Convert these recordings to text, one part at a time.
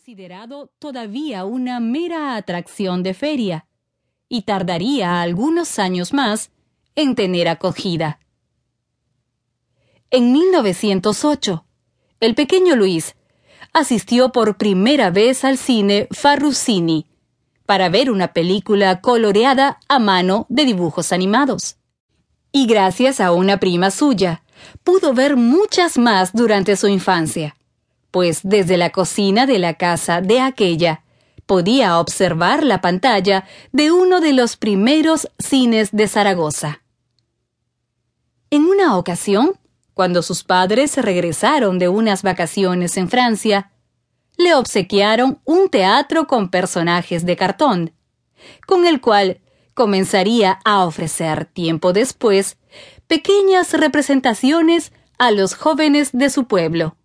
considerado todavía una mera atracción de feria y tardaría algunos años más en tener acogida. En 1908, el pequeño Luis asistió por primera vez al cine Farrusini para ver una película coloreada a mano de dibujos animados. Y gracias a una prima suya, pudo ver muchas más durante su infancia, pues desde la cocina de la casa de aquella podía observar la pantalla de uno de los primeros cines de Zaragoza. En una ocasión, cuando sus padres regresaron de unas vacaciones en Francia, le obsequiaron un teatro con personajes de cartón, con el cual comenzaría a ofrecer tiempo después pequeñas representaciones a los jóvenes de su pueblo.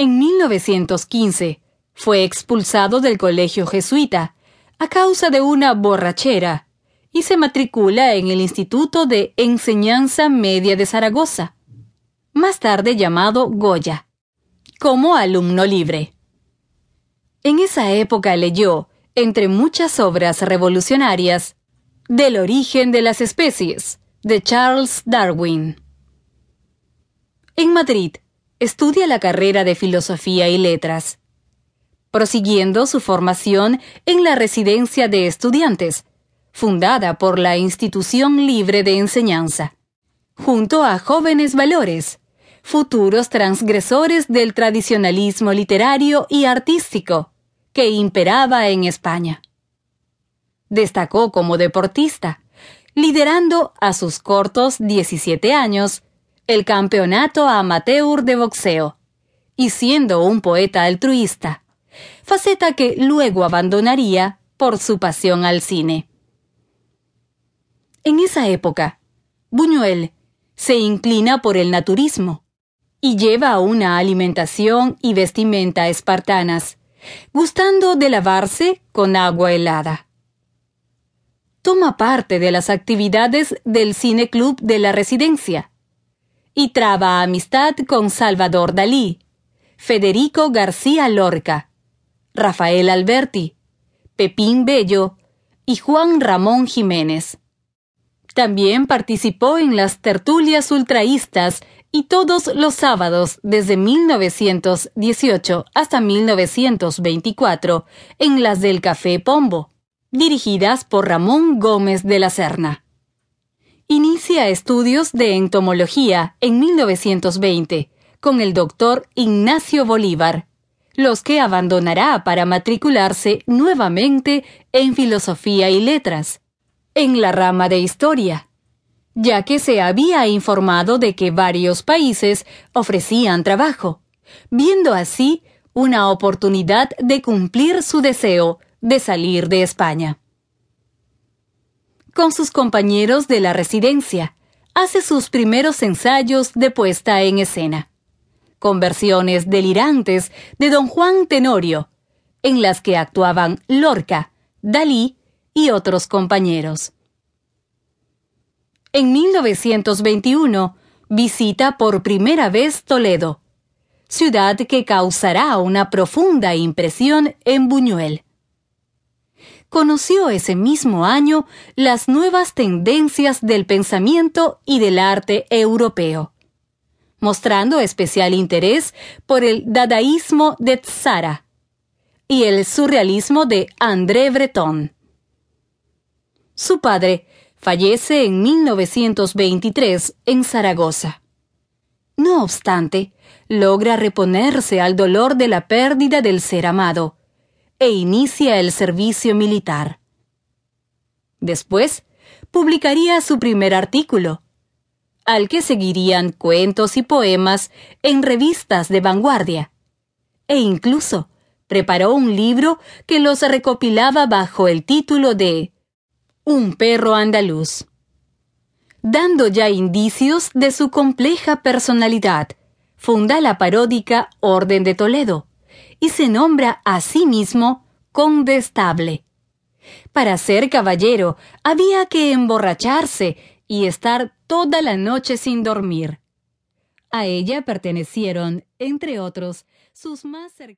En 1915 fue expulsado del colegio jesuita a causa de una borrachera y se matricula en el Instituto de Enseñanza Media de Zaragoza, más tarde llamado Goya, como alumno libre. En esa época leyó, entre muchas obras revolucionarias, Del origen de las especies, de Charles Darwin. En Madrid, estudia la carrera de Filosofía y Letras, prosiguiendo su formación en la Residencia de Estudiantes, fundada por la Institución Libre de Enseñanza, junto a jóvenes valores, futuros transgresores del tradicionalismo literario y artístico que imperaba en España. Destacó como deportista, liderando a sus cortos 17 años el campeonato amateur de boxeo, y siendo un poeta altruista, faceta que luego abandonaría por su pasión al cine. En esa época, Buñuel se inclina por el naturismo y lleva una alimentación y vestimenta espartanas, gustando de lavarse con agua helada. Toma parte de las actividades del Cine Club de la Residencia y traba amistad con Salvador Dalí, Federico García Lorca, Rafael Alberti, Pepín Bello y Juan Ramón Jiménez. También participó en las tertulias ultraístas y todos los sábados desde 1918 hasta 1924 en las del Café Pombo, dirigidas por Ramón Gómez de la Serna. Inicia estudios de entomología en 1920 con el doctor Ignacio Bolívar, los que abandonará para matricularse nuevamente en filosofía y letras en la rama de historia, ya que se había informado de que varios países ofrecían trabajo, viendo así una oportunidad de cumplir su deseo de salir de España. Con sus compañeros de la residencia, hace sus primeros ensayos de puesta en escena, con versiones delirantes de Don Juan Tenorio, en las que actuaban Lorca, Dalí y otros compañeros. En 1921 visita por primera vez Toledo, ciudad que causará una profunda impresión en Buñuel. Conoció ese mismo año las nuevas tendencias del pensamiento y del arte europeo, mostrando especial interés por el dadaísmo de Tzara y el surrealismo de André Breton. Su padre fallece en 1923 en Zaragoza. No obstante, logra reponerse al dolor de la pérdida del ser amado e inicia el servicio militar. Después, publicaría su primer artículo, al que seguirían cuentos y poemas en revistas de vanguardia, e incluso preparó un libro que los recopilaba bajo el título de Un perro andaluz, dando ya indicios de su compleja personalidad, funda la paródica Orden de Toledo y se nombra a sí mismo condestable. Para ser caballero había que emborracharse y estar toda la noche sin dormir. A ella pertenecieron, entre otros, sus más cercanos